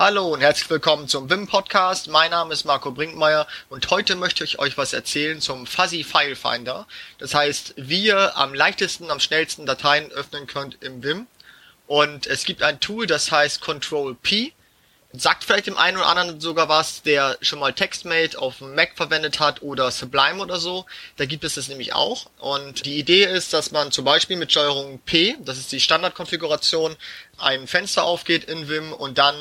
Hallo und herzlich willkommen zum Wim Podcast. Mein Name ist Marco Brinkmeier und heute möchte ich euch was erzählen zum Fuzzy File Finder. Das heißt, wie ihr am leichtesten, am schnellsten Dateien öffnen könnt im Wim. Und es gibt ein Tool, das heißt Control P. Sagt vielleicht dem einen oder anderen sogar was, der schon mal TextMate auf dem Mac verwendet hat oder Sublime oder so. Da gibt es das nämlich auch. Und die Idee ist, dass man zum Beispiel mit Steuerung P, das ist die Standardkonfiguration, ein Fenster aufgeht in Vim und dann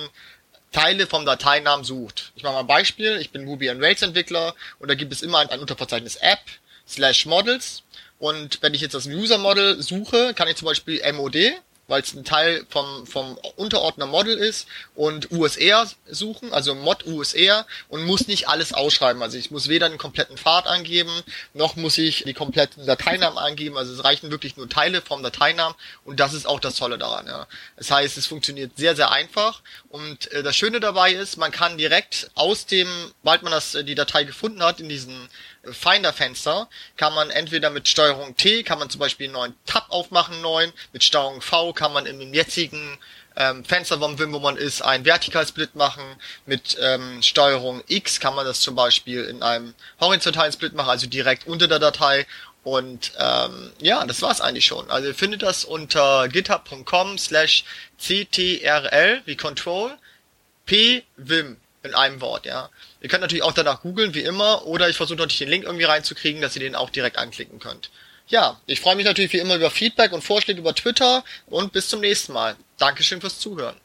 Teile vom Dateinamen sucht. Ich mache mal ein Beispiel. Ich bin Ruby on Rails Entwickler und da gibt es immer ein, ein Unterverzeichnis App slash Models. Und wenn ich jetzt das User Model suche, kann ich zum Beispiel MOD weil es ein Teil vom, vom Unterordner Model ist und USR suchen, also Mod USR und muss nicht alles ausschreiben. Also ich muss weder den kompletten Pfad angeben, noch muss ich die kompletten Dateinamen angeben. Also es reichen wirklich nur Teile vom Dateinamen und das ist auch das Tolle daran. Ja. Das heißt, es funktioniert sehr, sehr einfach und äh, das Schöne dabei ist, man kann direkt aus dem, bald man das, äh, die Datei gefunden hat, in diesen Finder-Fenster kann man entweder mit Steuerung T, kann man zum Beispiel einen neuen Tab aufmachen, einen neuen, mit Steuerung V kann man im jetzigen ähm, Fenster vom Wim, wo man ist, einen Vertikalsplit machen. Mit ähm, Steuerung X kann man das zum Beispiel in einem horizontalen Split machen, also direkt unter der Datei. Und ähm, ja, das war's eigentlich schon. Also ihr findet das unter github.com slash ctrl wie Control pvim in einem Wort, ja. Ihr könnt natürlich auch danach googeln, wie immer, oder ich versuche natürlich den Link irgendwie reinzukriegen, dass ihr den auch direkt anklicken könnt. Ja, ich freue mich natürlich wie immer über Feedback und Vorschläge über Twitter und bis zum nächsten Mal. Dankeschön fürs Zuhören.